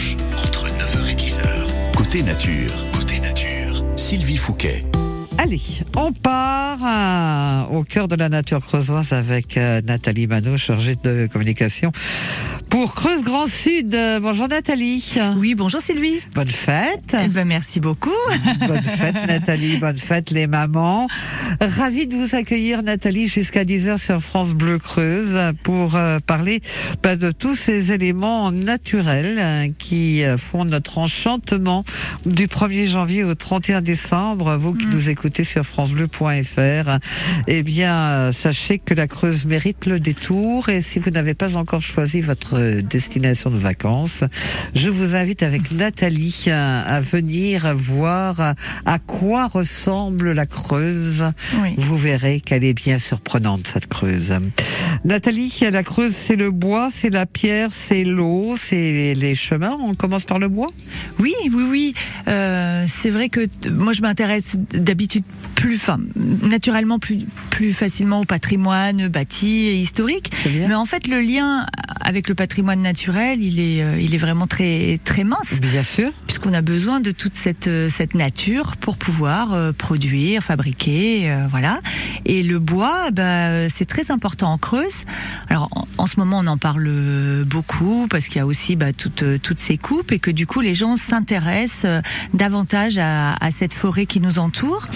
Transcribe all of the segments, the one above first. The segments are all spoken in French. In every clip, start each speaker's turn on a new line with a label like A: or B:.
A: dimanche, entre 9h et 10h. Côté nature, côté nature, Sylvie Fouquet.
B: Allez, on part euh, au cœur de la nature creusoise avec euh, Nathalie Manot, chargée de communication pour Creuse Grand Sud. Bonjour Nathalie.
C: Oui, bonjour Sylvie.
B: Bonne fête.
C: Eh ben, merci beaucoup.
B: Bonne fête Nathalie, bonne fête les mamans. Ravi de vous accueillir Nathalie jusqu'à 10h sur France Bleu Creuse pour euh, parler bah, de tous ces éléments naturels euh, qui font notre enchantement du 1er janvier au 31 décembre. Vous qui
C: Mm.
B: nous écoutez sur francebleu.fr, eh bien sachez que la Creuse mérite le détour et si vous n'avez pas encore choisi votre destination de vacances, je vous invite avec Nathalie euh, à venir voir à quoi ressemble la Creuse.
C: Oui.
B: Vous verrez qu'elle est bien surprenante, cette Creuse. Nathalie, la Creuse, c'est le bois, c'est la pierre, c'est l'eau, c'est les chemins. On commence par le bois?
C: Oui, oui, oui. Euh, c'est vrai que moi, je m'intéresse d'habitude plus, enfin, naturellement plus, plus facilement au patrimoine bâti et historique. Mais en fait, le lien avec le patrimoine naturel, il est, euh, il est vraiment très, très mince.
B: Bien sûr.
C: puisqu'on a besoin de toute cette euh, cette nature pour pouvoir euh, produire, fabriquer, euh, voilà. Et le bois, bah, c'est très important en Creuse. Alors en, en ce moment, on en parle beaucoup parce qu'il y a aussi bah, toutes toutes ces coupes et que du coup les gens s'intéressent davantage à, à cette forêt qui nous entoure.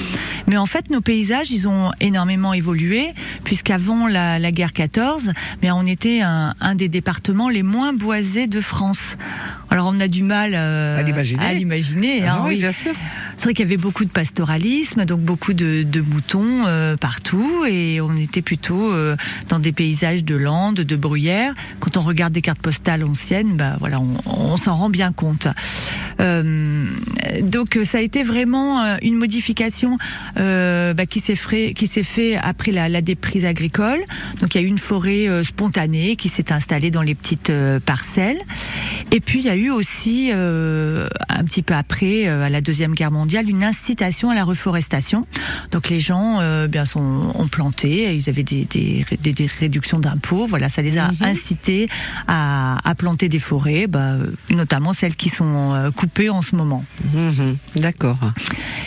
C: Mais en fait, nos paysages, ils ont énormément évolué puisqu'avant la, la guerre 14, mais on était un, un des départements les moins boisés de France. Alors on a du mal euh,
B: À l'imaginer.
C: à l'imaginer, hein,
B: Ah oui,
C: oui.
B: bien sûr.
C: C'est vrai qu'il y avait beaucoup de pastoralisme, donc beaucoup de, de moutons euh, partout, et on était plutôt euh, dans des paysages de landes, de bruyères. Quand on regarde des cartes postales anciennes, bah voilà, on, on s'en rend bien compte. Euh, donc ça a été vraiment euh, une modification euh, bah, qui s'est fait, qui s'est fait après la, la déprise agricole. Donc il y a eu une forêt euh, spontanée qui s'est installée dans les petites euh, parcelles. Et puis il y a eu aussi euh, un petit peu après, euh, à la deuxième guerre mondiale, une incitation à la reforestation. Donc les gens euh, bien sont, ont planté, ils avaient des, des, des, des réductions d'impôts. Voilà, ça les a
B: Mhm.
C: incités à, à planter des forêts, bah, notamment celles qui sont euh, coupées en ce moment.
B: Mhm, D'accord.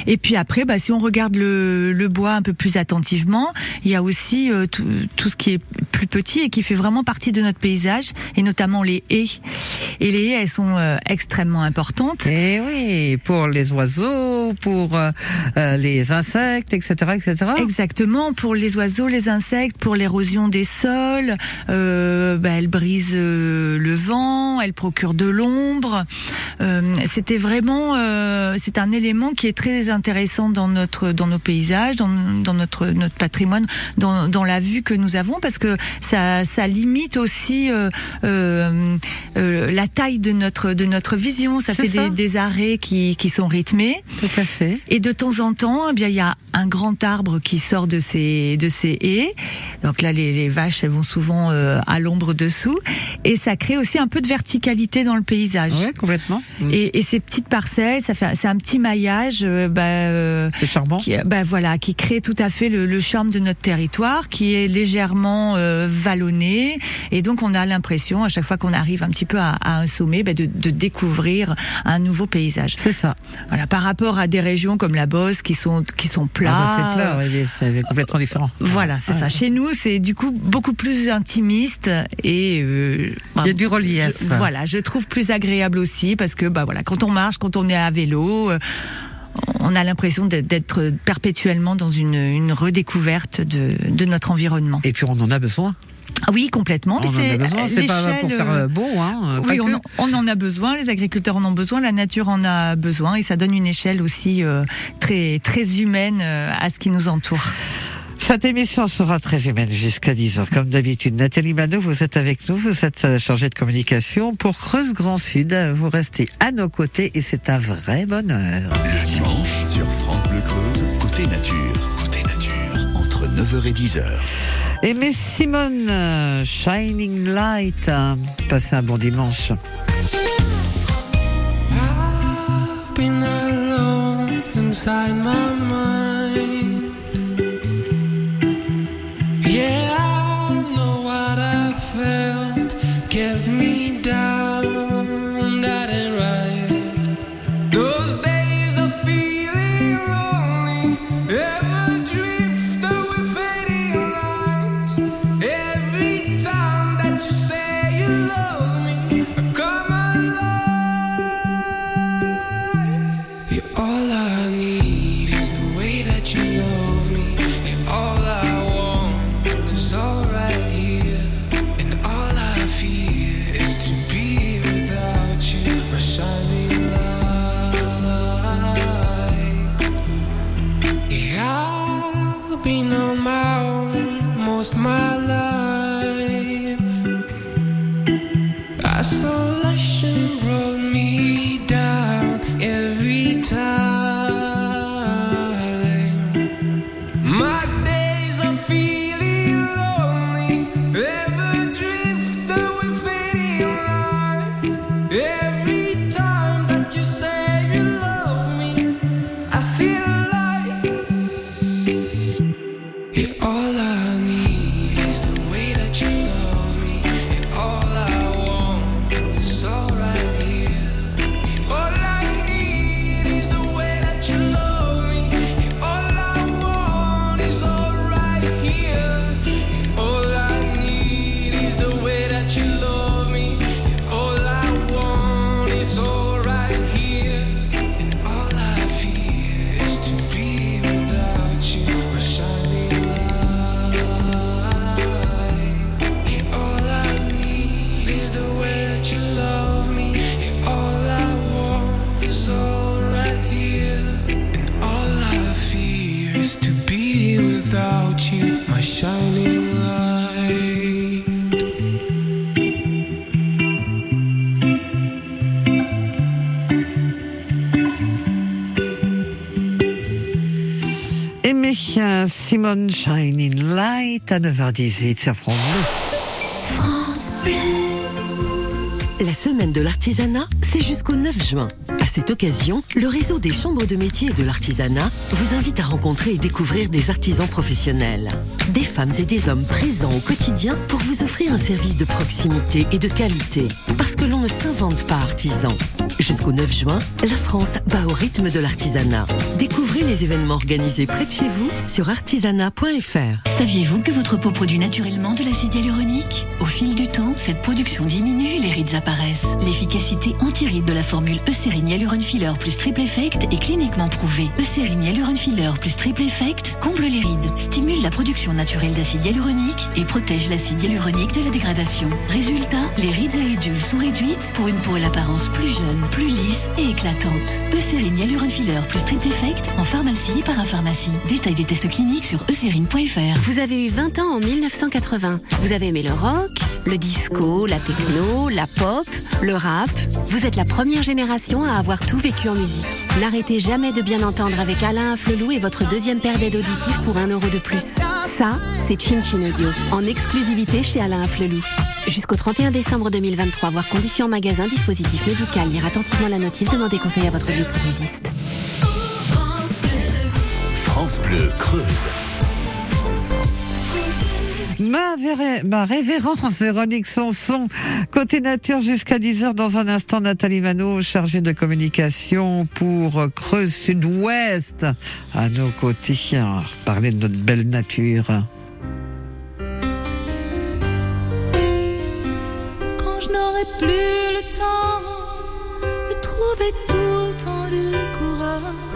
C: Et puis après, bah, si on regarde le, le bois un peu plus attentivement, il y a aussi euh, tout, tout ce qui est plus petit et qui fait vraiment partie de notre paysage, et notamment les haies. Et les haies, elles sont euh, extrêmement importantes.
B: Et oui, pour les oiseaux, pour euh, euh, les insectes, etc., etc.
C: Exactement, pour les oiseaux, les insectes, pour l'érosion des sols, euh, bah, elle brise euh, le vent, elle procure de l'ombre. Euh, C'était vraiment, euh, c'est un élément qui est très intéressant dans notre, dans nos paysages, dans, dans notre notre patrimoine, dans, dans la vue que nous avons, parce que ça, ça limite aussi euh, euh, euh, la taille de notre de notre vision. Ça fait
B: ça.
C: Des, des arrêts qui, qui sont rythmés.
B: Tout à fait.
C: Et de temps en temps, eh bien, il y a un grand arbre qui sort de ces de ces haies. Donc là, les, les vaches, elles vont souvent euh, à l'ombre dessous, et ça crée aussi un peu de verticalité dans le paysage.
B: Oui, complètement. Mm.
C: Et, et ces petites parcelles, ça fait, c'est un petit maillage, euh, bah, euh,
B: C'est charmant.
C: qui, bah voilà, qui crée tout à fait le, le charme de notre territoire, qui est légèrement vallonné, et donc on a l'impression à chaque fois qu'on arrive un petit peu à, à un sommet, bah, de, de découvrir un nouveau paysage.
B: C'est ça.
C: Voilà, par rapport à des régions comme la Beauce qui sont qui sont plats.
B: Ah bah, c'est plat, oui, c'est complètement différent.
C: Voilà, c'est
B: Ah,
C: ça. Chez nous, c'est du coup beaucoup plus intimiste et euh,
B: Il y a du relief.
C: je- voilà, je trouve plus agréable aussi parce que bah voilà, quand on marche, quand on est à vélo, euh, on a l'impression d'être- d'être perpétuellement dans une, une redécouverte de, de notre environnement.
B: Et puis on en a besoin.
C: Ah oui, complètement.
B: On en a besoin. C'est pas pour faire
C: euh,
B: euh, beau, hein. pas
C: oui, on, en- on en a besoin, les agriculteurs en ont besoin, la nature en a besoin et ça donne une échelle aussi euh, très très humaine euh, à ce qui nous entoure.
B: Cette émission sera très humaine jusqu'à 10h. Comme d'habitude, Nathalie Manot, vous êtes avec nous, vous êtes euh, chargée de communication pour Creuse Grand Sud. Vous restez à nos côtés et c'est un vrai bonheur.
A: Le dimanche, sur France Bleu Creuse, côté nature, côté nature, entre 9h et 10h.
B: Mais Simone, euh, Shining Light, euh, passez un bon dimanche.
D: been on my own most my
B: love. Simone Shining Light à 9h18 sur France Bleu.
E: France. La semaine de l'artisanat, c'est jusqu'au 9 juin. À cette occasion, le réseau des chambres de métiers et de l'artisanat vous invite à rencontrer et découvrir des artisans professionnels. Des femmes et des hommes présents au quotidien pour vous offrir un service de proximité et de qualité. Parce que l'on ne s'invente pas artisan. Jusqu'au 9 juin, la France bat au rythme de l'artisanat. Découvrez les événements organisés près de chez vous sur artisanat.fr.
F: Saviez-vous que votre peau produit naturellement de l'acide hyaluronique? Au fil du temps, cette production diminue et les rides apparaissent. L'efficacité anti-rides de la formule Eucérine Hyaluron Filler plus Triple Effect est cliniquement prouvée. Eucérine Hyaluron Filler plus Triple Effect comble les rides, stimule la production naturelle d'acide hyaluronique et protège l'acide hyaluronique de la dégradation. Résultat, les rides et ridules sont réduites pour une peau à l'apparence plus jeune, plus lisse et éclatante. Eucérine Hyaluron Filler plus Triple Effect en pharmacie et parapharmacie. Détail des tests cliniques sur eucérine.fr.
G: Vous avez eu 20 ans en 1980. Vous avez aimé le rock, le disco, la techno, la pop, le rap. Vous êtes la première génération à avoir tout vécu en musique. N'arrêtez jamais de bien entendre avec Alain Afflelou et votre deuxième paire d'aides auditives pour un euro de plus. Ça, c'est Chin Chin Audio, en exclusivité chez Alain Afflelou. Jusqu'au 31 décembre 2023, voir conditions en magasin, dispositif médical, lire attentivement la notice, demandez conseil à votre bioprothésiste.
A: France Bleu Creuse.
B: Ma, véré- ma révérence Véronique Sanson, côté nature jusqu'à 10h dans un instant Nathalie Mano, chargée de communication pour Creuse Sud-Ouest, à nos côtés, parler de notre belle nature.
H: Plus le temps de trouver tout le temps du courage.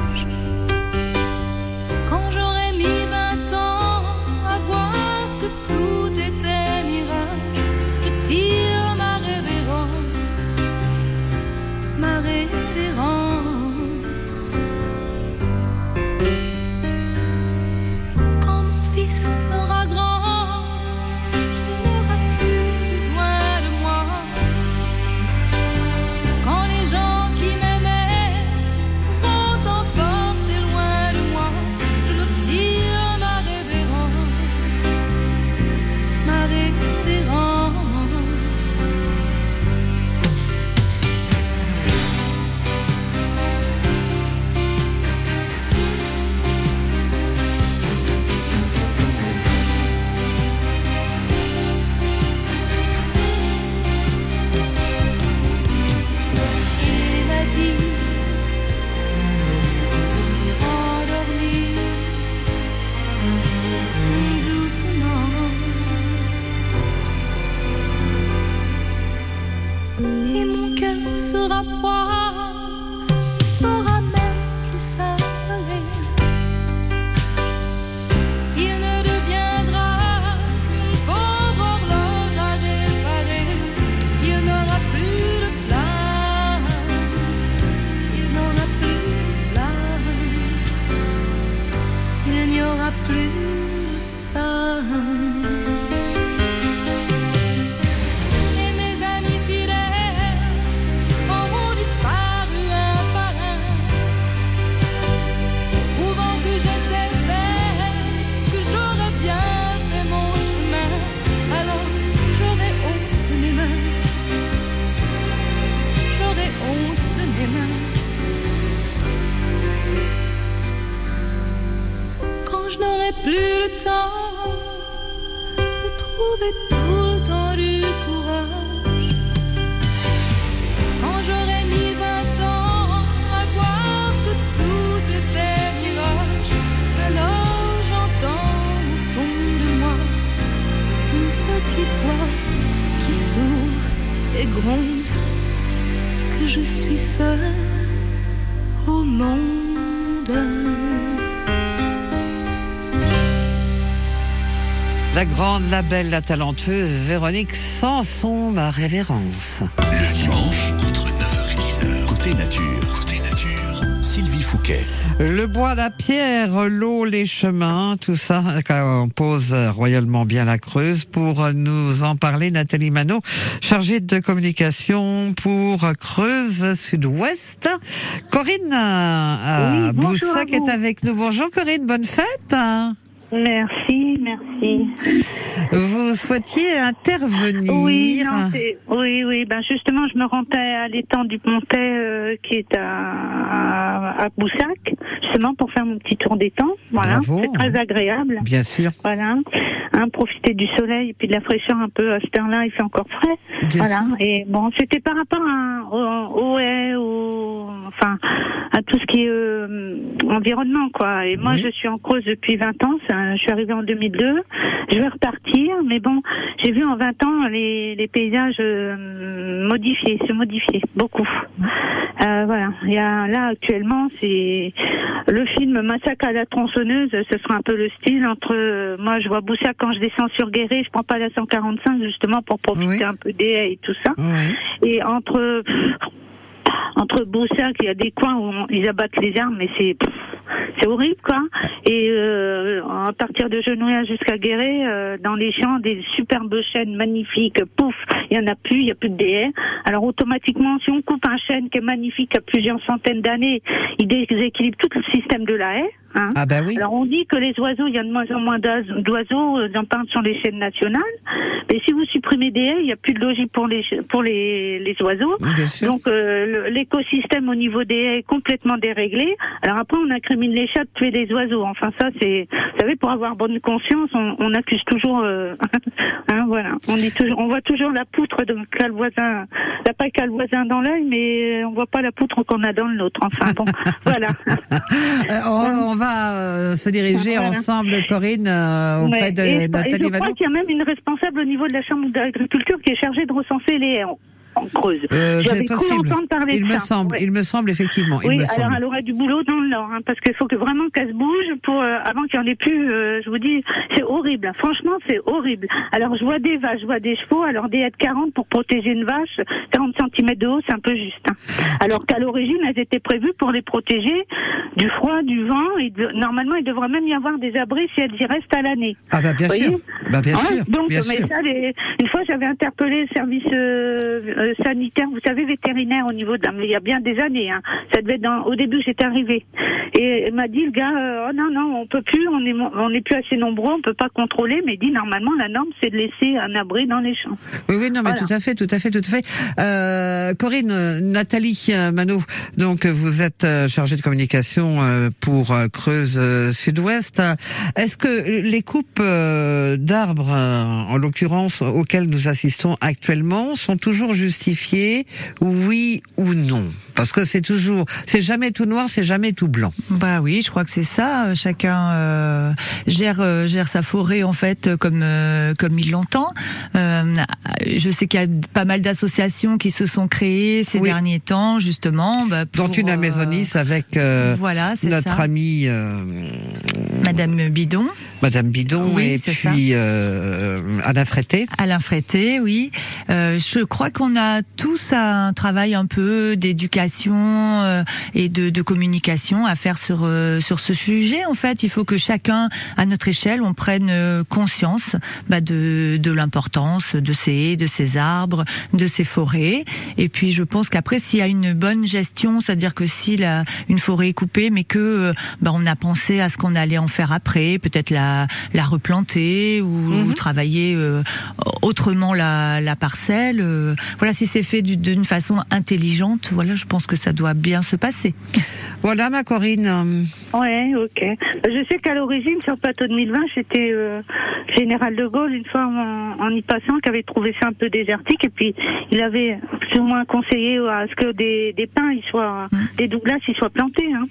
H: Et gronde que je suis seule au monde.
B: La grande, la belle, la talentueuse Véronique Sanson, ma révérence.
A: Le dimanche,
B: Le bois, la pierre, l'eau, les chemins, tout ça compose royalement bien la Creuse. Pour nous en parler, Nathalie Manot, chargée de communication pour Creuse Sud-Ouest. Corinne euh,
I: Oui,
B: Boussac est avec nous. Bonjour Corinne, bonne fête.
I: Merci, merci.
B: Vous souhaitiez intervenir.
I: Oui, non, oui, oui. Ben justement, je me rendais à l'étang du Pontet, euh, qui est à, à, à Boussac, justement pour faire mon petit tour d'étang. Voilà, c'est très agréable.
B: Bien sûr.
I: Voilà, hein, profiter du soleil et puis de la fraîcheur un peu à cette heure-là, il fait encore frais.
B: Bien
I: voilà.
B: sûr.
I: Et bon, c'était par rapport à, au, au haies, au, enfin, à tout ce qui est euh, environnement, quoi. Et moi,
B: Oui.
I: je suis en Creuse depuis 20 ans. Je suis arrivée en 2002. Je vais repartir, mais bon, j'ai vu en 20 ans les, les paysages euh, modifiés, se modifier beaucoup. Euh, voilà. Il y a là actuellement, c'est le film Massacre à la tronçonneuse. Ce sera un peu le style entre euh, moi, je vois Boussac quand je descends sur Guéret, je prends pas la 145 justement pour profiter
B: Oui.
I: un peu des haies et tout ça.
B: Oui.
I: Et entre entre Boussac, il y a des coins où ils abattent les arbres, mais c'est c'est horrible quoi. Et euh, à partir de Genouillard jusqu'à Guéret, euh, dans les champs, des superbes chênes magnifiques, pouf, il y en a plus, il y a plus de haies. Alors automatiquement, si on coupe un chêne qui est magnifique à plusieurs centaines d'années, il déséquilibre tout le système de la haie. Hein.
B: Ah ben oui.
I: Alors on dit que les oiseaux, il y a de moins en moins d'oise- d'oiseaux, euh, j'en parle sur les chaînes nationales. Mais si vous supprimez des haies, il n'y a plus de logis pour les pour les, les oiseaux. Donc euh, l'écosystème au niveau des haies est complètement déréglé. Alors après on incrimine les chats de tuer des oiseaux. Enfin ça c'est, vous savez, pour avoir bonne conscience, on, on accuse toujours. euh, hein, voilà, on dit toujours, on voit toujours la poutre de le voisin, la paille qu'a le voisin dans l'œil, mais on voit pas la poutre qu'on a dans le nôtre. Enfin bon, voilà.
B: Euh, on, on va euh, se diriger
I: Voilà.
B: ensemble, Corinne, euh, auprès
I: Ouais.
B: de
I: et, je- et
B: Nathalie
I: je crois qu'il y a même une responsable au niveau de la Chambre d'agriculture qui est chargée de recenser les Creuse.
B: Euh,
I: J'avais cru entendre parler
B: Il
I: de
B: me
I: ça.
B: semble,
I: Ouais.
B: il me semble effectivement. il
I: Oui,
B: me
I: alors
B: semble.
I: elle aurait du boulot dans le Nord, hein, parce qu'il faut que vraiment qu'elle se bouge pour euh, avant qu'il y en ait plus. euh, je vous dis, c'est horrible. Franchement, c'est horrible. Alors je vois des vaches, je vois des chevaux. Alors des de 40 pour protéger une vache, 40 cm de haut, c'est un peu juste. hein. Alors qu'à l'origine, elles étaient prévues pour les protéger du froid, du vent. Et de- normalement, il devrait même y avoir des abris si elles y restent à l'année.
B: Ah bah bien sûr. Bah bien sûr.
I: Donc,
B: bien
I: mais
B: sûr.
I: ça, les- une fois, j'avais interpellé le service euh, sanitaire, vous savez, vétérinaire au niveau de, mais il y a bien des années. Hein. Ça devait être dans, au début, j'étais arrivée. Et il m'a dit, le gars, euh, oh non, non, on peut plus, on est, on est plus assez nombreux, on peut pas contrôler. Mais il dit, normalement, la norme, c'est de laisser un abri dans les champs.
B: Oui, oui, non, mais
I: Voilà.
B: tout à fait, tout à fait, tout à fait. Euh, Corinne, Nathalie euh, Manot, donc vous êtes euh, chargée de communication pour Creuse Sud-Ouest. Est-ce que les coupes d'arbres, en l'occurrence auxquelles nous assistons actuellement, sont toujours justifiées, oui ou non Parce que c'est toujours, c'est jamais tout noir, c'est jamais tout blanc.
C: Bah oui, je crois que c'est ça. Chacun euh, gère euh, gère sa forêt en fait euh, comme euh, comme il l'entend. Euh, je sais qu'il y a pas mal d'associations qui se sont créées ces
B: Oui.
C: derniers temps justement. Bah, pour,
B: Dont une à Maisonis avec euh,
C: voilà, c'est
B: notre
C: ça.
B: amie euh,
C: Madame Bidon,
B: Madame Bidon
C: Oui,
B: et puis euh, Anna Frété.
C: Alain Frété, oui. Euh, je crois qu'on a tous un travail un peu d'éducation euh, et de, de communication à faire sur euh, sur ce sujet. En fait, il faut que chacun, à notre échelle, on prenne euh, conscience bah, de de l'importance de ces de ces arbres, de ces forêts. Et puis, je pense qu'après, s'il y a une bonne gestion, c'est-à-dire que si la, une forêt est coupée, mais que bah, on a pensé à ce qu'on allait en faire après, peut-être la la replanter ou, ou travailler euh, autrement la, la parcelle. euh, voilà, si c'est fait du- d'une façon intelligente, voilà, je pense que ça doit bien se passer.
B: Voilà ma Corinne.
I: Ouais, ok. Je sais qu'à l'origine, sur le plateau de 1020, c'était euh, Général de Gaulle, une fois en, en y passant, qui avait trouvé ça un peu désertique, et puis il avait moins conseillé à ce que des, des pins, ils soient, des douglas, ils soient plantés. Hein.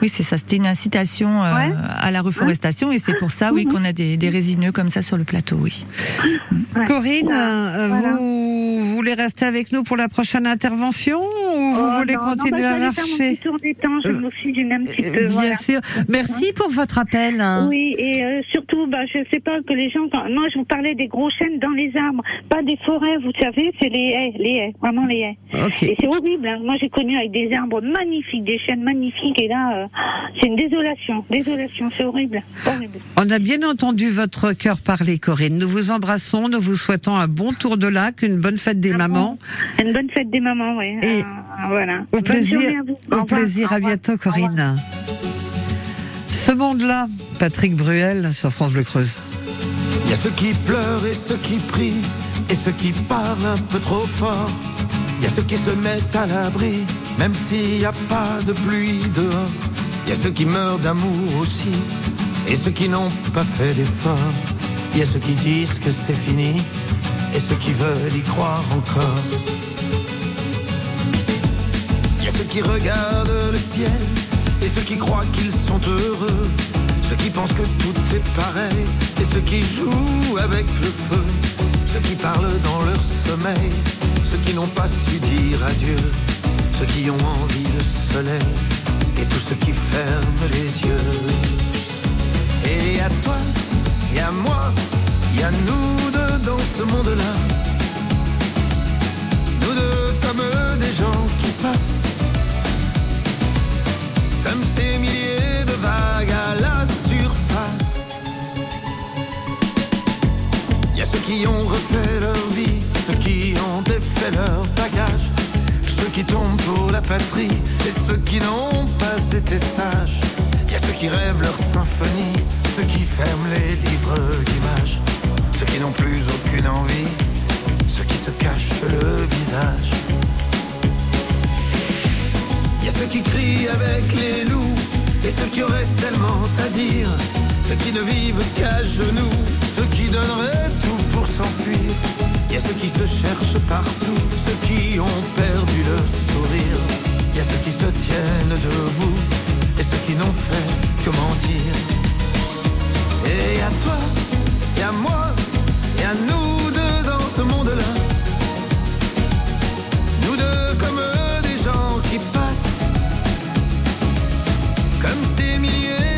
C: Oui, c'est ça. C'était une incitation euh,
I: Ouais.
C: à la reforestation, et c'est pour ça, oui, qu'on a des, des résineux comme ça sur le plateau. Oui.
I: Ouais.
B: Corinne, euh,
I: Voilà.
B: vous voulez rester avec nous pour la prochaine intervention ou vous
I: Oh,
B: voulez
I: non, non,
B: continuer
I: bah,
B: à marcher
I: tour des temps, je me suis d'une un petit
B: Euh,
I: peu.
B: Bien
I: voilà.
B: sûr. Merci pour votre appel. hein.
I: Oui, et euh, surtout, bah, je sais pas que les gens. quand- Moi, je vous parlais des gros chênes dans les arbres, pas des forêts. Vous savez, c'est les haies, les haies, vraiment les haies.
B: Ok.
I: Et c'est horrible. hein. Moi, j'ai connu avec des arbres magnifiques, des chênes magnifiques, et là, euh, c'est une désolation, désolation, c'est horrible, horrible.
B: On a bien entendu votre cœur parler, Corinne. Nous vous embrassons, nous vous souhaitons un bon tour de lac, une bonne fête des mamans.
I: Une bonne fête des mamans, oui.
B: Et
I: Euh, voilà.
B: Au
I: Bonne
B: plaisir,
I: à vous. Au
B: plaisir,
I: Au
B: à bientôt, Corinne. Ce monde-là, Patrick Bruel sur France Bleu Creuse.
J: Il y a ceux qui pleurent et ceux qui prient, et ceux qui parlent un peu trop fort. Il y a ceux qui se mettent à l'abri, même s'il n'y a pas de pluie dehors. Il y a ceux qui meurent d'amour aussi, et ceux qui n'ont pas fait d'effort. Il y a ceux qui disent que c'est fini, et ceux qui veulent y croire encore. Il y a ceux qui regardent le ciel, et ceux qui croient qu'ils sont heureux. Ceux qui pensent que tout est pareil, et ceux qui jouent avec le feu. Ceux qui parlent dans leur sommeil, ceux qui n'ont pas su dire adieu. Qui ont envie de soleil, et tous ceux qui ferment les yeux. Et à toi, et à moi, y a nous deux dans ce monde-là. Nous deux comme des gens qui passent. Comme ces milliers de vagues à la surface. Y a ceux qui ont refait leur vie, ceux qui ont défait leur bagage. Ceux qui tombent pour la patrie et ceux qui n'ont pas été sages. Il y a ceux qui rêvent leur symphonie, ceux qui ferment les livres d'images. Ceux qui n'ont plus aucune envie, ceux qui se cachent le visage. Il y a ceux qui crient avec les loups et ceux qui auraient tellement à dire. Ceux qui ne vivent qu'à genoux, ceux qui donneraient tout pour s'enfuir. Il y a ceux qui se cherchent partout, ceux qui ont perdu le sourire. Il y a ceux qui se tiennent debout et ceux qui n'ont fait que mentir. Et à toi, et à moi, et à nous deux dans ce monde-là. Nous deux comme des gens qui passent Comme ces milliers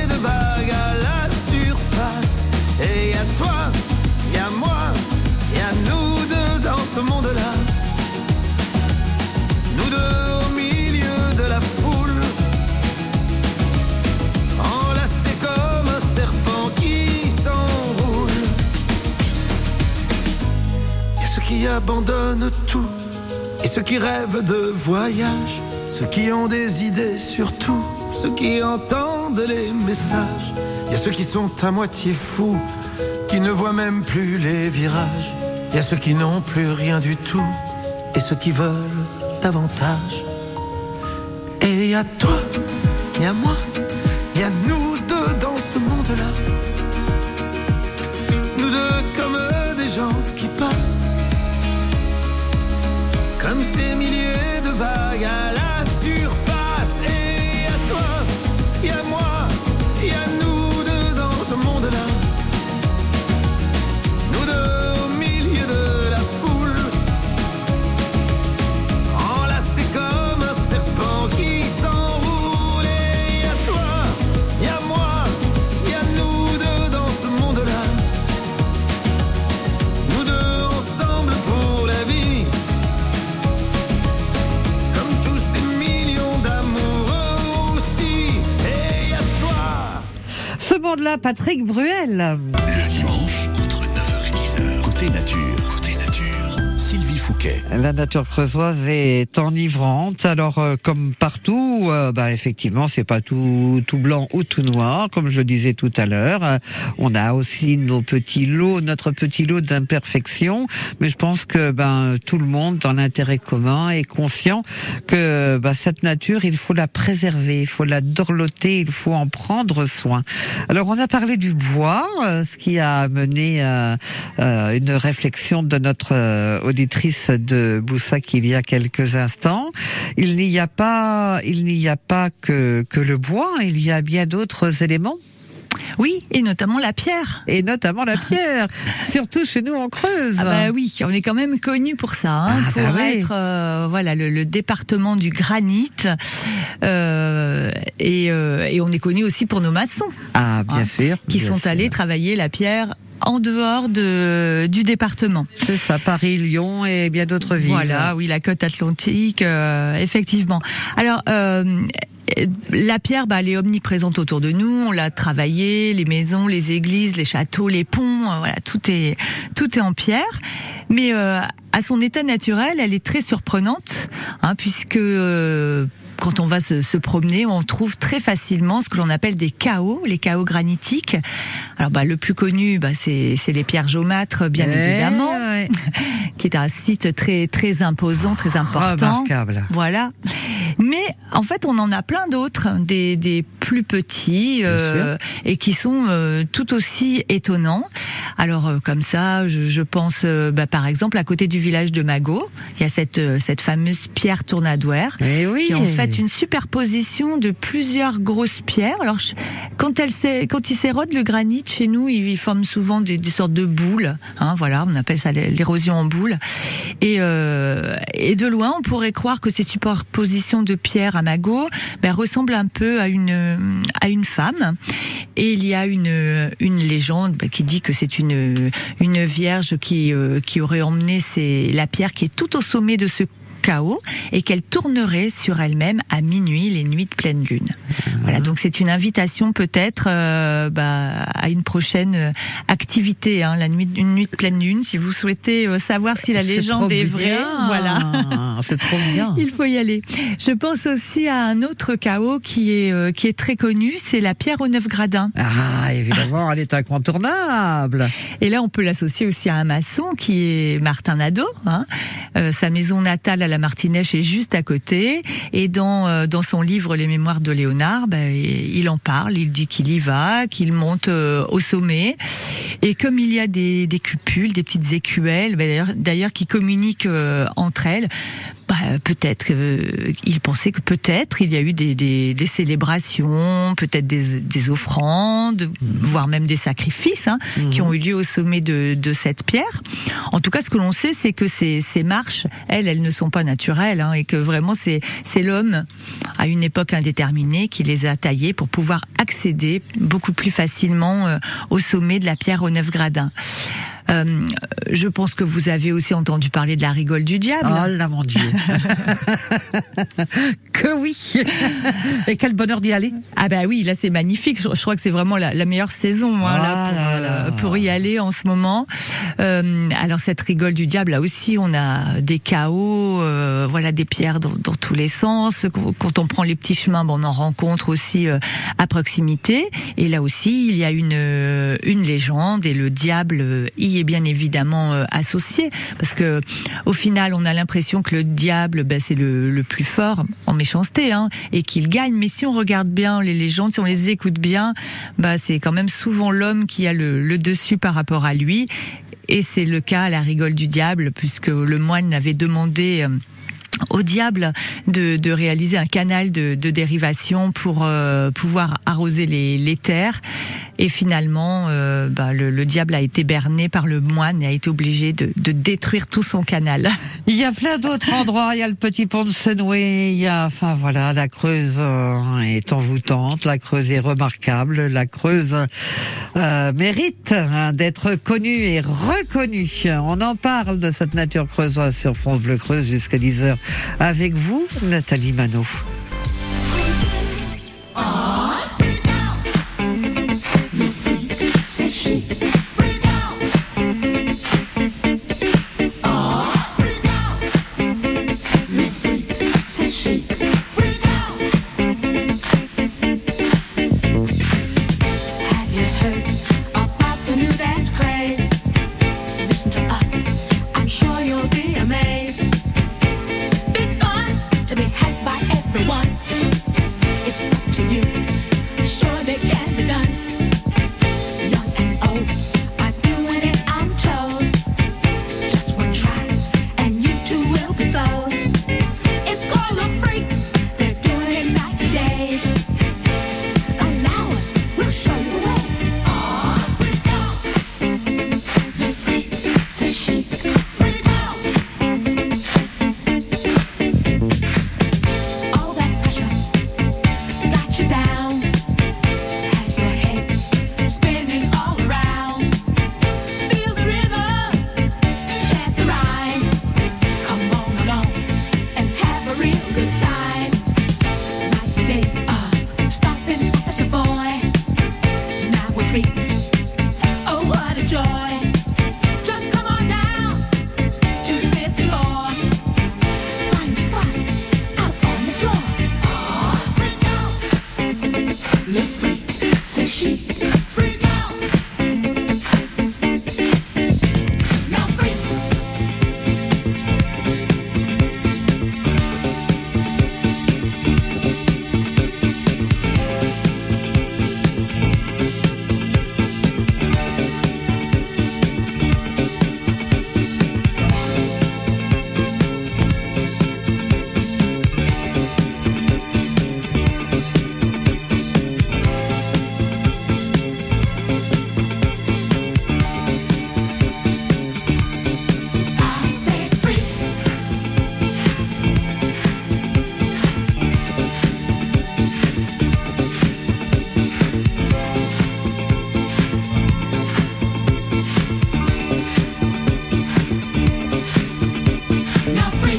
J: abandonnent tout et ceux qui rêvent de voyage, ceux qui ont des idées surtout, ceux qui entendent les messages. Il y a ceux qui sont à moitié fous, qui ne voient même plus les virages. Il y a ceux qui n'ont plus rien du tout, et ceux qui veulent davantage. Et il toi, il y moi, il y nous deux dans ce monde-là. Nous deux comme des gens qui comme ces milliers de vagues à la surface. Ce monde-là,
B: Patrick Bruel. La nature creusoise est enivrante. Alors, euh, comme partout, euh, bah, effectivement, c'est pas tout tout blanc ou tout noir, comme je disais tout à l'heure. Euh, on a aussi nos petits lots, notre petit lot d'imperfections. Mais je pense que ben tout le monde, dans l'intérêt commun, est conscient que bah, cette nature, il faut la préserver, il faut la dorloter, il faut en prendre soin. Alors, on a parlé du bois, euh, ce qui a amené euh, une réflexion de notre auditrice de Boussac il y a quelques instants. Il n'y a pas, il n'y a pas que que le bois, il y a bien d'autres éléments.
C: Oui, et notamment la pierre.
B: Et notamment la pierre, surtout chez nous en Creuse.
C: Ah bah oui, on est quand même connu pour ça, hein,
B: Ah
C: pour
B: bah oui.
C: être euh, voilà le, le département du granit, euh, et, euh, et on est connu aussi pour nos maçons
B: Ah, bien
C: Hein,
B: sûr.
C: qui
B: bien
C: sont
B: sûr.
C: allés travailler la pierre en dehors de, du département.
B: C'est ça, Paris, Lyon et bien d'autres villes.
C: Voilà, oui, la côte atlantique, euh, effectivement. Alors, euh, la pierre, bah, elle est omniprésente autour de nous. On l'a travaillée, les maisons, les églises, les châteaux, les ponts, euh, voilà, tout est tout est en pierre. Mais euh, à son état naturel, elle est très surprenante, hein, puisque euh, quand on va se, se promener, on trouve très facilement ce que l'on appelle des chaos, les chaos granitiques. Alors, bah, le plus connu, bah, c'est c'est les pierres jaumâtres, bien
B: Eh,
C: évidemment,
B: ouais.
C: qui est un site très très imposant, très important.
B: Remarquable.
C: Voilà. Mais en fait, on en a plein d'autres, des, des plus petits euh, et qui sont euh, tout aussi étonnants. Alors euh, comme ça, je, je pense euh, bah, par exemple à côté du village de Magot, il y a cette euh, cette fameuse pierre tournadoire
B: Eh oui.
C: qui en fait une superposition de plusieurs grosses pierres. Alors quand il s'érode le granit chez nous, il, forme souvent des, sortes de boules. Hein, voilà, on appelle ça l'érosion en boule. Et, euh, et de loin, on pourrait croire que ces superpositions de pierres à magot ben, ressemblent un peu à une à une femme. Et il y a une une légende ben, qui dit que c'est une une vierge qui euh, qui aurait emmené la pierre qui est tout au sommet de ce chaos et qu'elle tournerait sur elle-même à minuit les nuits de pleine lune. Voilà, donc c'est une invitation peut-être euh, bah, à une prochaine euh, activité, hein, la nuit, une nuit de pleine lune. Si vous souhaitez euh, savoir si la légende
B: trop
C: est vraie, voilà.
B: C'est trop bien.
C: Il faut y aller. Je pense aussi à un autre chaos qui est euh, qui est très connu, c'est la pierre aux neuf gradins.
B: Ah, évidemment, elle est incontournable.
C: Et là, on peut l'associer aussi à un maçon qui est Martin Nadeau. Hein. Euh, sa maison natale à la Martinèche est juste à côté. Et dans euh, dans son livre Les Mémoires de Léonard, ben, il en parle. Il dit qu'il y va, qu'il monte euh, au sommet. Et comme il y a des, des cupules, des petites écuelles, ben, d'ailleurs, d'ailleurs qui communiquent euh, entre elles, bah, peut-être euh, il pensait que peut-être il y a eu des, des, des célébrations, peut-être des, des offrandes, voire même des sacrifices hein, qui ont eu lieu au sommet de, de cette pierre. En tout cas, ce que l'on sait, c'est que ces, ces marches, elles, elles ne sont pas naturelles hein, et que vraiment c'est c'est l'homme à une époque indéterminée qui les a taillées pour pouvoir accéder beaucoup plus facilement euh, au sommet de la pierre aux neuf gradins. Euh, je pense que vous avez aussi entendu parler de la rigole du diable.
B: Oh là, mon Dieu. que oui. Et quel bonheur d'y aller.
C: Ah bah oui, là c'est magnifique. Je, je crois que c'est vraiment la, la meilleure saison hein,
B: Ah
C: là euh,
B: là.
C: pour y aller en ce moment. Euh, alors cette rigole du diable, là aussi, on a des chaos, euh, voilà des pierres dans, dans tous les sens. Quand on prend les petits chemins, bon, on en rencontre aussi à proximité. Et là aussi, il y a une une légende et le diable est bien évidemment euh, associé parce que au final, on a l'impression que le diable, ben, c'est le, plus fort en méchanceté hein, et qu'il gagne. Mais si on regarde bien les légendes, si on les écoute bien, bah, c'est quand même souvent l'homme qui a le, le dessus par rapport à lui. Et c'est le cas à la rigole du diable, puisque le moine avait demandé euh, au diable de, de réaliser un canal de, de dérivation pour euh, pouvoir arroser les, terres. Et finalement, euh, bah, le, le diable a été berné par le moine et a été obligé de, de détruire tout son canal.
B: Il y a plein d'autres endroits. Il y a le petit pont de Senoué. Il y a, enfin voilà, la Creuse euh, est envoûtante. La Creuse est remarquable. La Creuse euh, mérite hein, d'être connue et reconnue. On en parle de cette nature creusoise sur France Bleu Creuse jusqu'à 10h avec vous, Nathalie Manot.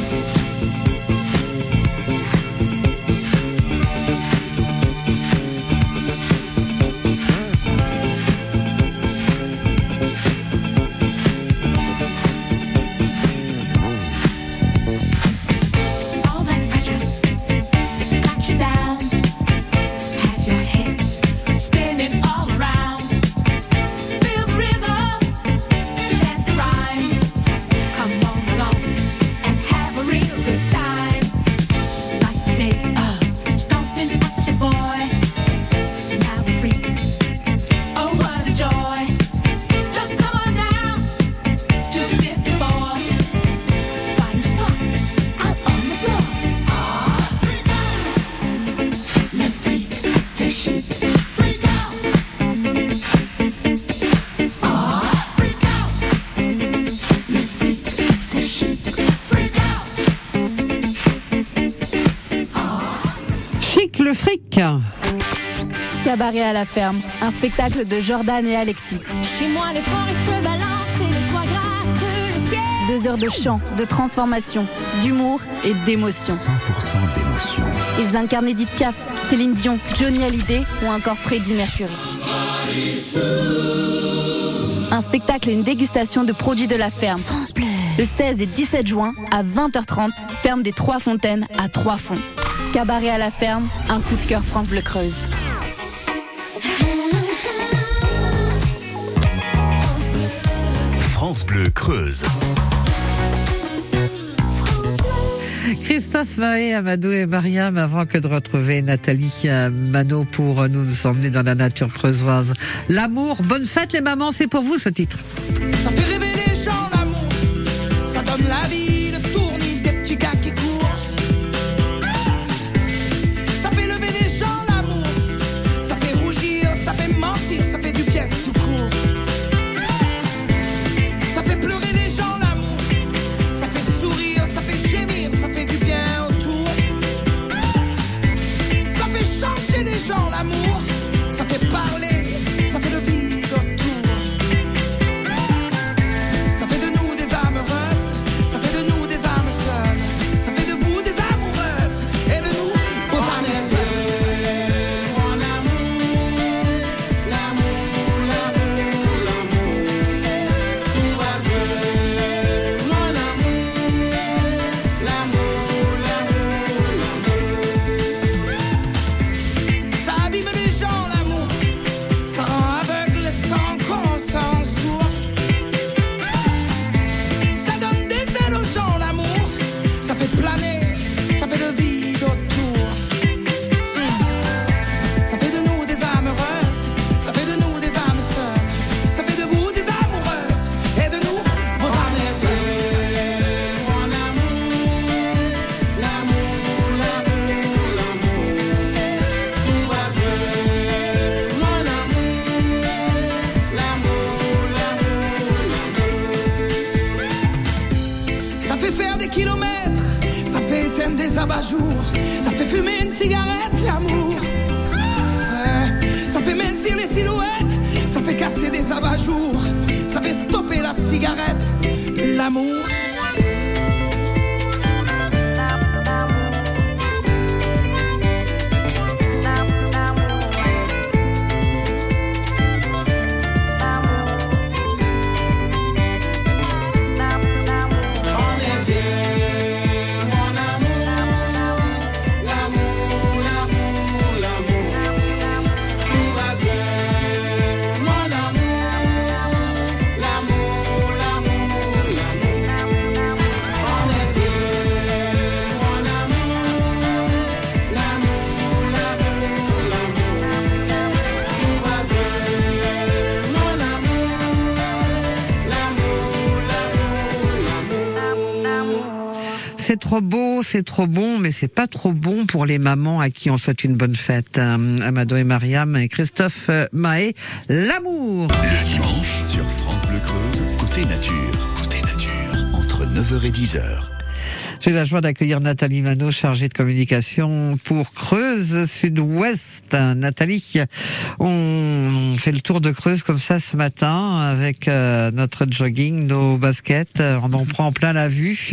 H: time.
K: Cabaret à la ferme, un spectacle de Jordan et Alexis.
H: Chez moi, les forêts se balancent et le toit gratte le ciel.
K: Deux heures de chant, de transformation, d'humour et d'émotion.
A: 100% d'émotion.
K: Ils incarnent Edith Piaf, Céline Dion, Johnny Hallyday ou encore Freddie Mercury. Un spectacle et une dégustation de produits de la ferme. Le 16 et 17 juin à 20h30, ferme des Trois Fontaines à Trois Fonds. Cabaret à la ferme, un coup de cœur France Bleu Creuse.
A: France Bleu Creuse.
B: Christophe Mahé, Amadou et Mariam, avant que de retrouver Nathalie euh, Manot pour euh, nous emmener dans la nature creusoise. L'amour, bonne fête les mamans, c'est pour vous ce titre.
L: Ça fait rêver les gens l'amour, ça donne la vie,
B: trop beau, c'est trop bon, mais c'est pas trop bon pour les mamans à qui on souhaite une bonne fête. Euh, Amado et Mariam et Christophe euh, Mahé, l'amour.
A: Le dimanche, sur France Bleu Creuse, côté nature. Côté nature. Entre 9h et 10h.
B: J'ai la joie d'accueillir Nathalie Manot, chargée de communication pour Creuse Sud-Ouest. Nathalie, on fait le tour de Creuse comme ça ce matin avec euh, notre jogging, nos baskets. On en prend plein la vue.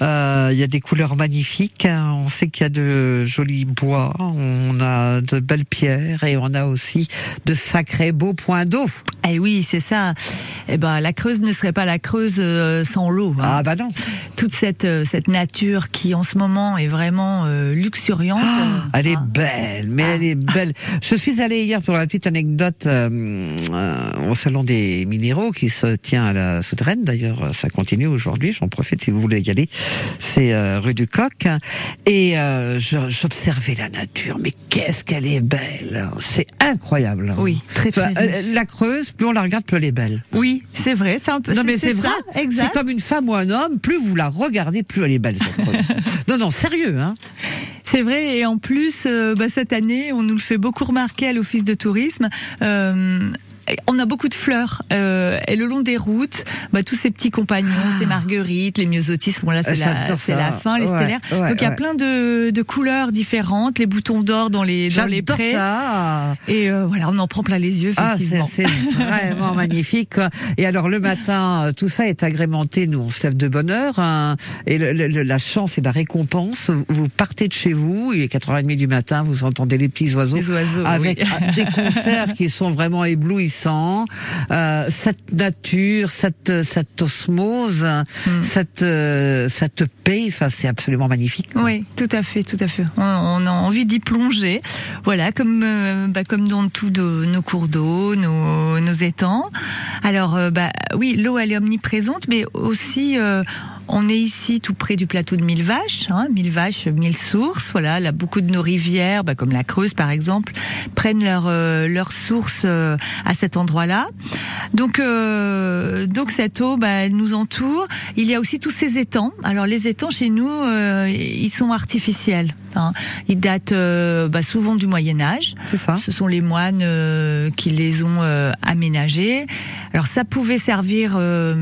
B: Euh, Il y a des couleurs magnifiques. On sait qu'il y a de jolis bois. On a de belles pierres et on a aussi de sacrés beaux points d'eau.
C: Eh oui, c'est ça. Eh ben, la Creuse ne serait pas la Creuse euh, sans l'eau. hein.
B: Ah bah non.
C: Toute cette cette nature qui en ce moment est vraiment euh, luxuriante.
B: Ah, elle est
C: Ah.
B: belle, mais elle est belle. Je suis allée hier pour la petite anecdote euh, euh, au salon des minéraux qui se tient à la Souterraine. D'ailleurs, ça continue aujourd'hui. J'en profite si vous voulez y aller. C'est rue du Coq. Et j'observais la nature. Mais qu'est-ce qu'elle est belle C'est incroyable.
C: Oui, très, très
B: Enfin. La Creuse, plus on la regarde, plus elle est belle.
C: Oui, c'est vrai. C'est un peu.
B: Non mais c'est vrai, c'est comme une femme ou un homme, plus vous la regardez, plus elle est belle cette Creuse. non non, sérieux hein.
C: C'est vrai, et en plus, euh, bah, cette année, on nous le fait beaucoup remarquer à l'Office de tourisme. euh, on a beaucoup de fleurs euh, et le long des routes, bah, tous ces petits compagnons, ces marguerites, les myosotis. Bon là c'est la,
B: Ah.
C: Fin, les
B: Ouais,
C: stellaires.
B: ouais,
C: Donc il y a plein de, de couleurs différentes, les boutons d'or dans les dans les prés.
B: ça.
C: Et euh, voilà, on en prend plein les yeux.
B: Ah, c'est
C: Effectivement.
B: c'est vraiment magnifique. Et alors le matin, tout ça est agrémenté. Nous, on se lève de bonne heure. hein, et le- le- la chance et la récompense, vous partez de chez vous, il est 4h30 du matin, vous entendez les petits oiseaux,
C: Les oiseaux,
B: avec
C: oui.
B: des concerts qui sont vraiment éblouissants. Euh, cette nature, cette, cette osmose,
C: Hmm.
B: cette, euh, cette paix, enfin, c'est absolument magnifique. quoi.
C: Oui, tout à fait, tout à fait. On, on a envie d'y plonger, voilà, comme euh, bah, comme dans tous nos, cours d'eau, nos, nos étangs. Alors, euh, bah oui, l'eau elle est omniprésente, mais aussi euh, on est ici tout près du plateau de Mille Vaches, hein, Mille Vaches, Mille Sources. Voilà, là beaucoup de nos rivières, bah, comme la Creuse par exemple, prennent leur euh, leur source euh, à cet endroit-là. Donc euh, donc cette eau, bah, elle nous entoure. Il y a aussi tous ces étangs. Alors les étangs chez nous, euh, ils sont artificiels. hein. Ils datent euh, bah, souvent du Moyen Âge.
B: C'est ça.
C: Ce sont les moines euh, qui les ont euh, aménagés. Alors ça pouvait servir euh,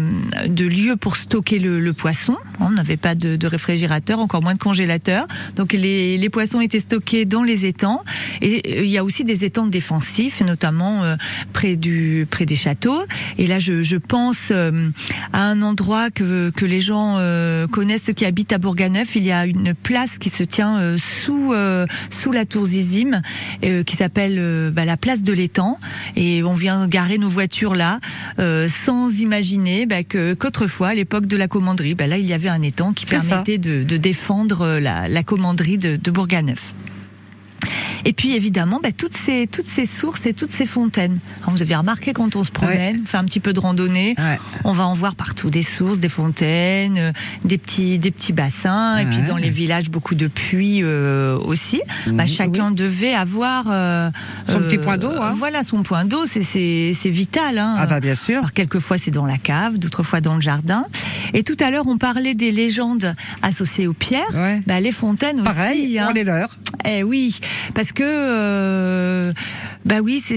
C: de lieu pour stocker le, le poisson. On n'avait pas de, de réfrigérateur, encore moins de congélateur. Donc les, les poissons étaient stockés dans les étangs. Et euh, il y a aussi des étangs défensifs, notamment euh, près du près des châteaux. Et là, je, je pense euh, à un endroit que, que les gens euh, connaissent, ceux qui habitent à Bourganeuf. Il y a une place qui se tient euh, sous euh, sous la tour Zizim, qui s'appelle bah, la place de l'étang. Et on vient garer nos voitures là, sans imaginer bah, qu'autrefois, à l'époque de la commanderie, bah, là il y avait un étang qui permettait de, de défendre euh, la, la commanderie de, de Bourganeuf. Et puis évidemment, bah, toutes ces toutes ces sources et toutes ces fontaines. Alors, vous avez remarqué quand on se promène, fait un petit peu de randonnée,
B: Ouais.
C: on va en voir partout des sources, des fontaines, euh, des petits des petits bassins, et puis dans les villages beaucoup de puits euh, aussi. Bah, chacun devait avoir euh,
B: Son petit point d'eau, hein.
C: Voilà son point d'eau, c'est vital. Hein.
B: Ah bah bien sûr.
C: Alors quelquefois c'est dans la cave, d'autres fois dans le jardin. Et tout à l'heure on parlait des légendes associées aux pierres.
B: Ouais.
C: Bah, les fontaines aussi.
B: Pareil,
C: hein.
B: on les leur.
C: Eh oui, parce que euh, bah oui, c'est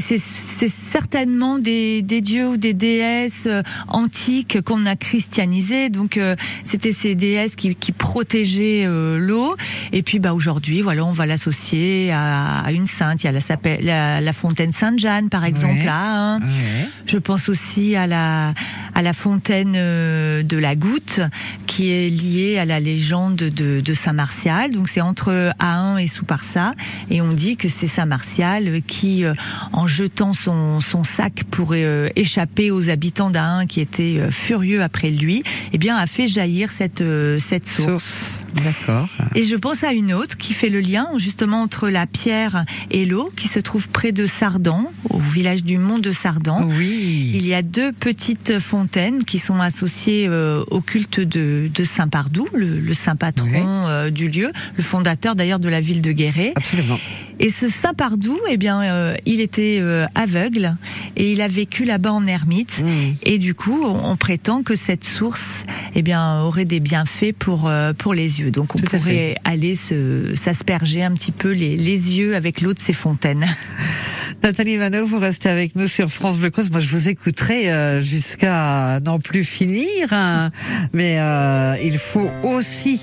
C: c'est certainement des des dieux ou des déesses euh, antiques qu'on a christianisés. Donc euh, c'était ces déesses qui qui protégeaient euh, l'eau. Et puis bah aujourd'hui, voilà, on va l'associer à, à une sainte. Il y a la, la, la fontaine Sainte-Jeanne par exemple
B: Ouais.
C: là. hein.
B: Ouais.
C: Je pense aussi à la à la fontaine euh, de la Goutte qui est liée à la légende de, de Saint Martial. Donc c'est entre Ahun et Souparsa et on dit que c'est Saint Martial qui euh, en jetant son son sac pour euh, échapper aux habitants d'Ahun qui étaient euh, furieux après lui, eh bien a fait jaillir cette euh, cette source.
B: Source. D'accord.
C: Et je pense à une autre qui fait le lien justement entre la pierre et l'eau, qui se trouve près de Sardan, au village du Mont de Sardan.
B: Oui.
C: Il y a deux petites fontaines qui sont associées au culte de, de Saint Pardou, le, le saint patron
B: Oui.
C: du lieu, le fondateur d'ailleurs de la ville de Guéret.
B: Absolument.
C: Et ce Saint Pardou, eh bien, il était euh, aveugle et il a vécu là-bas en ermite.
B: Mmh.
C: Et du coup, on, prétend que cette source, eh bien, aurait des bienfaits pour euh, pour les yeux. Donc, on
B: Tout
C: pourrait aller se s'asperger un petit peu les, les yeux avec l'eau de ces fontaines.
B: Nathalie Mano, vous restez avec nous sur France Bleu Creuse. Moi, je vous écouterai euh, jusqu'à n'en plus finir. hein. Mais euh, il faut aussi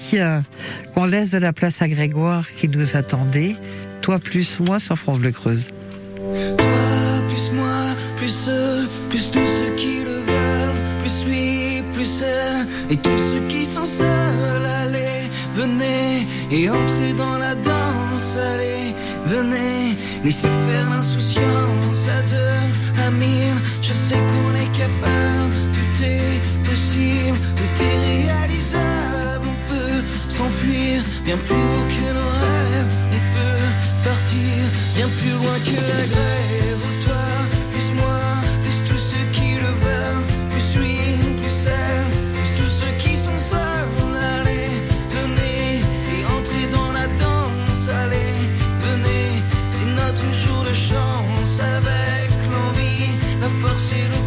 B: qu'on laisse de la place à Grégoire qui nous attendait. Toi plus moi sur France Bleu Creuse.
J: Plus moi, plus tous ceux qui le veulent, plus lui, plus elle, et tous ceux qui sont seuls, allez, venez, et entrez dans la danse, allez, venez, laissez faire l'insouciance à deux, à mille, je sais qu'on est capable, tout est possible, tout est réalisable, on peut s'enfuir bien plus haut que nos rêves, on peut partir bien plus loin que la grève. La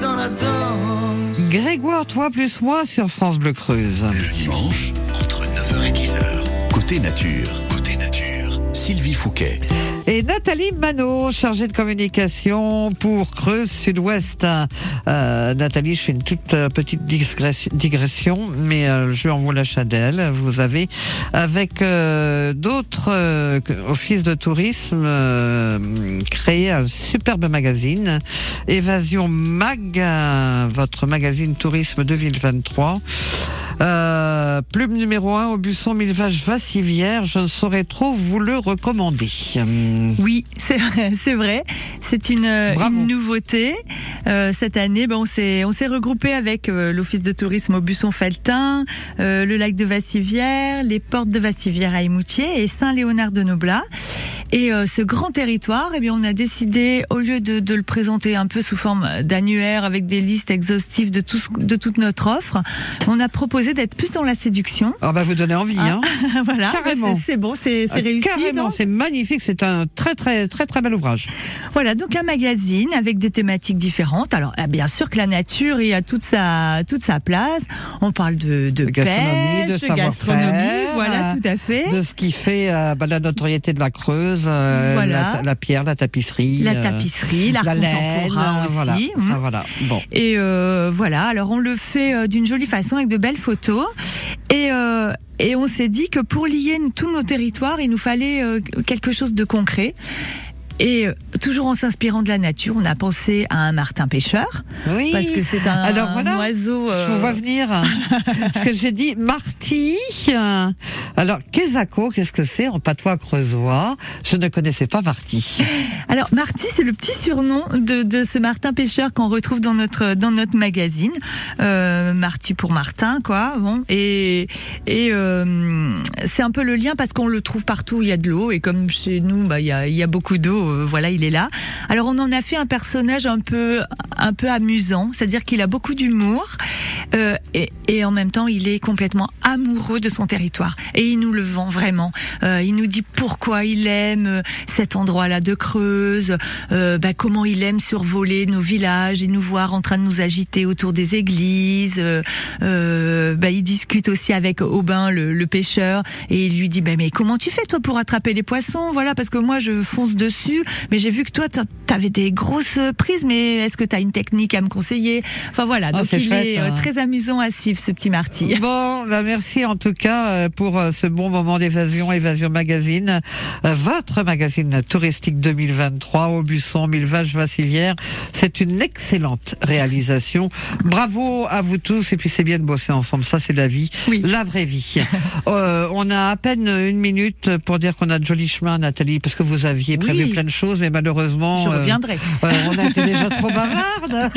J: dans la danse.
B: Grégoire, toi plus moi sur France Bleu Creuse.
A: Le dimanche, entre 9h et 10h. Côté nature, côté nature, Sylvie Fouquet.
B: Et Nathalie Manot, chargée de communication pour Creuse Sud-Ouest. Euh, Nathalie, je fais une toute euh, petite digression, mais euh, je en vous la chandelle. Vous avez, avec euh, d'autres offices de tourisme, créé un superbe magazine, Évasion Mag, votre magazine tourisme 2023. Euh, plume numéro 1 au Busson Mille Vaches Vassivière, je ne saurais trop vous le recommander. Hum,
C: Oui, c'est c'est vrai. C'est une, une nouveauté. Euh, cette année, ben, on s'est on s'est regroupé avec euh, l'office de tourisme au Busson-Feltin, euh, le lac de Vassivière, les portes de Vassivière à Émoutier et Saint-Léonard de Noblat. Et euh, ce grand territoire, eh bien, on a décidé, au lieu de, de le présenter un peu sous forme d'annuaire avec des listes exhaustives de, tout, de toute notre offre, on a proposé d'être plus dans la séduction.
B: Ah bah vous donnez envie, hein
C: voilà,
B: Carrément.
C: c'est- bon, c'est
B: Ah,
C: réussi.
B: Carrément, c'est magnifique, c'est un très très très très bel ouvrage.
C: Voilà, donc un magazine avec des thématiques différentes. Alors, euh, bien sûr que la nature y a toute sa toute sa place. On parle de, de,
B: gastronomie, de
C: pêche,
B: savoir-faire,
C: gastronomie, voilà, tout à fait.
B: De ce qui fait euh, bah, la notoriété de la Creuse, euh,
C: Voilà.
B: la, pierre, la tapisserie,
C: La
B: euh,
C: tapisserie, l'art
B: la
C: contemporain aussi.
B: Voilà. Bon.
C: Et euh, voilà, alors on le fait d'une jolie façon avec de belles photos. Et, euh, et on s'est dit que pour lier tous nos territoires, il nous fallait euh, quelque chose de concret. Et euh, toujours en s'inspirant de la nature, on a pensé à un martin pêcheur.
B: Oui.
C: Parce que c'est un,
B: Alors voilà,
C: oiseau. euh,
B: Je vous vois venir. Parce que j'ai dit Marty. Alors, Kezako, qu'est-ce que c'est en patois creusois? Je ne connaissais pas Marty.
C: Alors Marty, c'est le petit surnom de, de ce Martin pêcheur qu'on retrouve dans notre dans notre magazine. Euh, Marty pour Martin, quoi. Bon, et et euh, c'est un peu le lien parce qu'on le trouve partout où il y a de l'eau et comme chez nous, bah il y a il y a beaucoup d'eau. Euh, voilà, il est là. Alors on en a fait un personnage un peu un peu amusant, c'est-à-dire qu'il a beaucoup d'humour euh, et, et en même temps il est complètement amoureux de son territoire et il nous le vend vraiment. Euh, il nous dit pourquoi il aime euh, cet endroit-là de Creuse, euh, bah, comment il aime survoler nos villages et nous voir en train de nous agiter autour des églises. Bah, il discute aussi avec Aubin, le, le pêcheur, et il lui dit bah, mais comment tu fais toi pour attraper les poissons? Voilà, parce que moi je fonce dessus, mais j'ai vu que toi t'avais des grosses prises, mais est-ce que tu as une technique à me conseiller? Enfin voilà,
B: Ah,
C: donc il
B: chouette,
C: est euh,
B: hein.
C: très amusant à suivre ce petit Marty.
B: Bon, bah merci en tout cas euh, pour euh, ce bon moment d'évasion, Évasion Magazine, votre magazine touristique 2023 au Busson, Mille Vaches Vassivières. C'est une excellente réalisation. Bravo à vous tous et puis c'est bien de bosser ensemble. Ça c'est la vie, la vraie vie. Euh, on a à peine une minute pour dire qu'on a de jolis chemins, Nathalie, parce que vous aviez prévu
C: Oui.
B: plein de choses, mais malheureusement,
C: Je
B: euh,
C: reviendrai.
B: ouais, on a été déjà trop bavardes.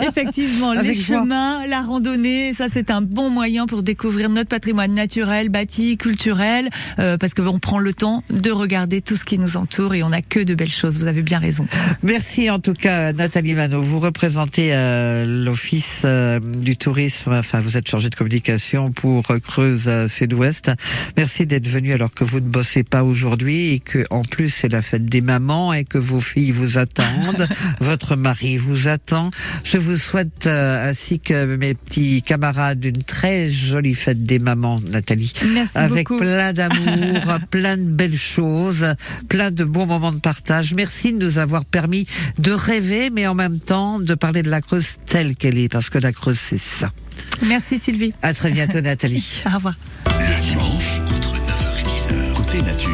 C: Effectivement, les
B: Avec joie.
C: chemins, la randonnée, ça c'est un bon moyen pour découvrir notre patrimoine naturel, bâti, culturel, euh, parce qu'on prend le temps de regarder tout ce qui nous entoure et on n'a que de belles choses. Vous avez bien raison.
B: Merci en tout cas Nathalie Mano. Vous représentez euh, l'office euh, du tourisme, enfin vous êtes chargée de communication pour euh, Creuse euh, Sud-Ouest. Merci d'être venu alors que vous ne bossez pas aujourd'hui et que en plus c'est la fête des mamans et que vos filles vous attendent, votre mari vous attend. Je vous souhaite euh, ainsi que mes petits camarades une très jolie fête des mamans Nathalie.
C: Merci
B: avec
C: beaucoup.
B: plein d'amour, plein de belles choses, plein de bons moments de partage. Merci de nous avoir permis de rêver, mais en même temps de parler de la Creuse telle qu'elle est, parce que la Creuse, c'est ça.
C: Merci Sylvie.
B: À très bientôt, Nathalie.
C: Au revoir.
A: Le dimanche, entre 9h et 10h. Côté nature,